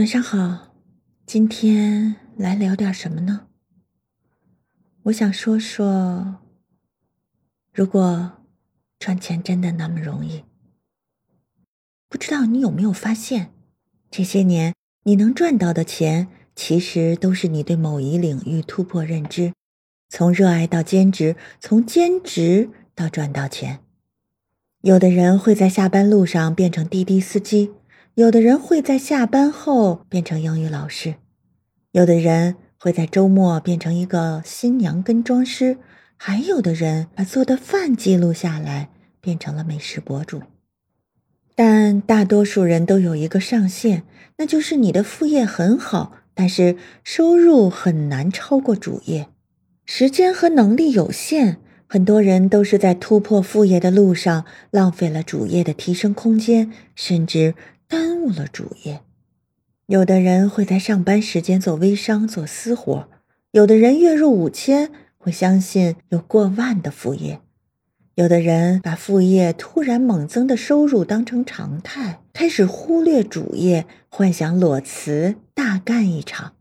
晚上好，今天来聊点什么呢？我想说说，如果赚钱真的那么容易，不知道你有没有发现，这些年你能赚到的钱，其实都是你对某一领域突破认知，从热爱到兼职，从兼职到赚到钱。有的人会在下班路上变成滴滴司机。有的人会在下班后变成英语老师，有的人会在周末变成一个新娘跟妆师，还有的人把做的饭记录下来，变成了美食博主。但大多数人都有一个上限，那就是你的副业很好，但是收入很难超过主业。时间和能力有限，很多人都是在突破副业的路上浪费了主业的提升空间，甚至。耽误了主业，有的人会在上班时间做微商、做私活；有的人月入五千，会相信有过万的副业；有的人把副业突然猛增的收入当成常态，开始忽略主业，幻想裸辞大干一场。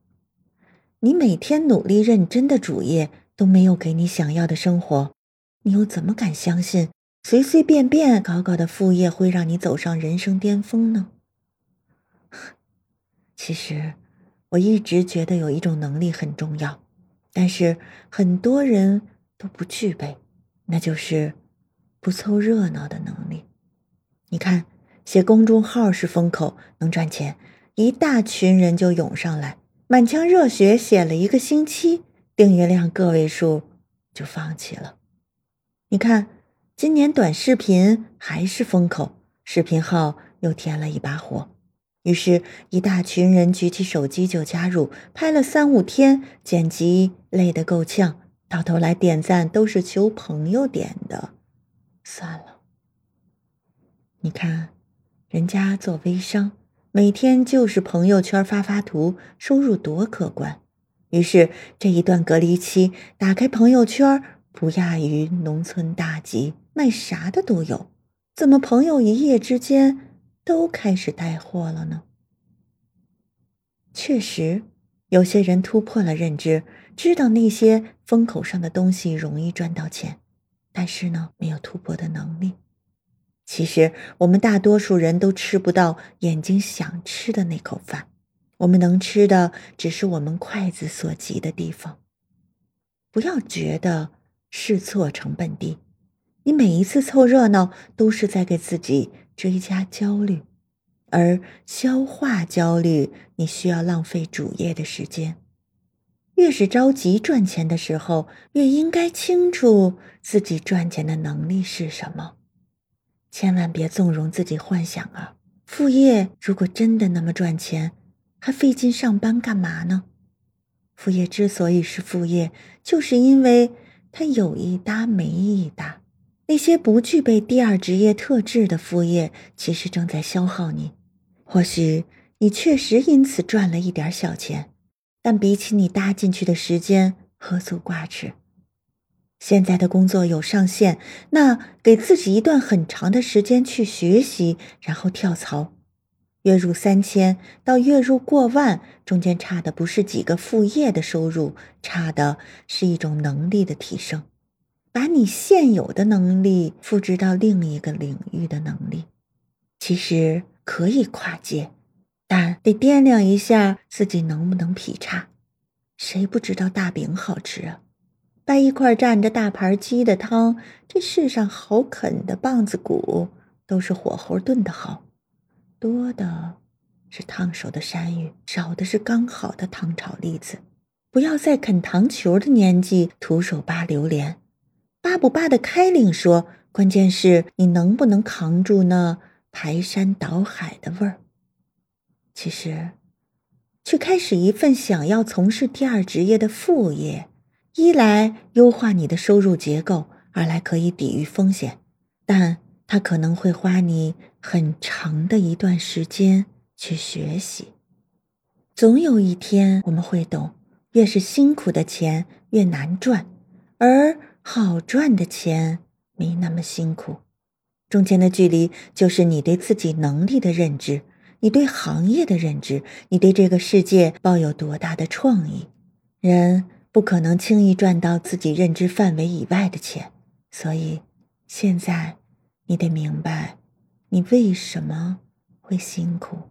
你每天努力认真的主业都没有给你想要的生活，你又怎么敢相信随随便便搞搞的副业会让你走上人生巅峰呢？其实，我一直觉得有一种能力很重要，但是很多人都不具备，那就是不凑热闹的能力。你看，写公众号是风口，能赚钱，一大群人就涌上来，满腔热血写了一个星期，订阅量个位数就放弃了。你看，今年短视频还是风口，视频号又添了一把火。于是，一大群人举起手机就加入，拍了三五天，剪辑累得够呛，到头来点赞都是求朋友点的，算了。你看，人家做微商，每天就是朋友圈发发图，收入多可观。于是这一段隔离期，打开朋友圈，不亚于农村大集，卖啥的都有。怎么朋友一夜之间？都开始带货了呢。确实，有些人突破了认知，知道那些风口上的东西容易赚到钱，但是呢，没有突破的能力。其实，我们大多数人都吃不到眼睛想吃的那口饭，我们能吃的只是我们筷子所及的地方。不要觉得试错成本低，你每一次凑热闹都是在给自己。追加焦虑，而消化焦虑，你需要浪费主业的时间。越是着急赚钱的时候，越应该清楚自己赚钱的能力是什么。千万别纵容自己幻想啊！副业如果真的那么赚钱，还费劲上班干嘛呢？副业之所以是副业，就是因为它有一搭没一搭。那些不具备第二职业特质的副业，其实正在消耗你。或许你确实因此赚了一点小钱，但比起你搭进去的时间，何足挂齿。现在的工作有上限，那给自己一段很长的时间去学习，然后跳槽。月入三千到月入过万，中间差的不是几个副业的收入，差的是一种能力的提升。把你现有的能力复制到另一个领域的能力，其实可以跨界，但得掂量一下自己能不能劈叉。谁不知道大饼好吃啊？掰一块蘸着大盘鸡的汤，这世上好啃的棒子骨都是火候炖的好，多的是烫手的山芋，少的是刚好的糖炒栗子。不要在啃糖球的年纪徒手扒榴莲。扒不扒的开领说，关键是你能不能扛住那排山倒海的味儿。其实，去开始一份想要从事第二职业的副业，一来优化你的收入结构，二来可以抵御风险，但它可能会花你很长的一段时间去学习。总有一天我们会懂，越是辛苦的钱越难赚，而。好赚的钱没那么辛苦，中间的距离就是你对自己能力的认知。你对行业的认知，你对这个世界抱有多大的创意。人不可能轻易赚到自己认知范围以外的钱，所以现在你得明白，你为什么会辛苦。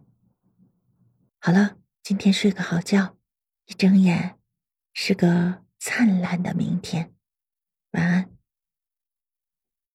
好了，今天睡个好觉，一睁眼是个灿烂的明天，晚安。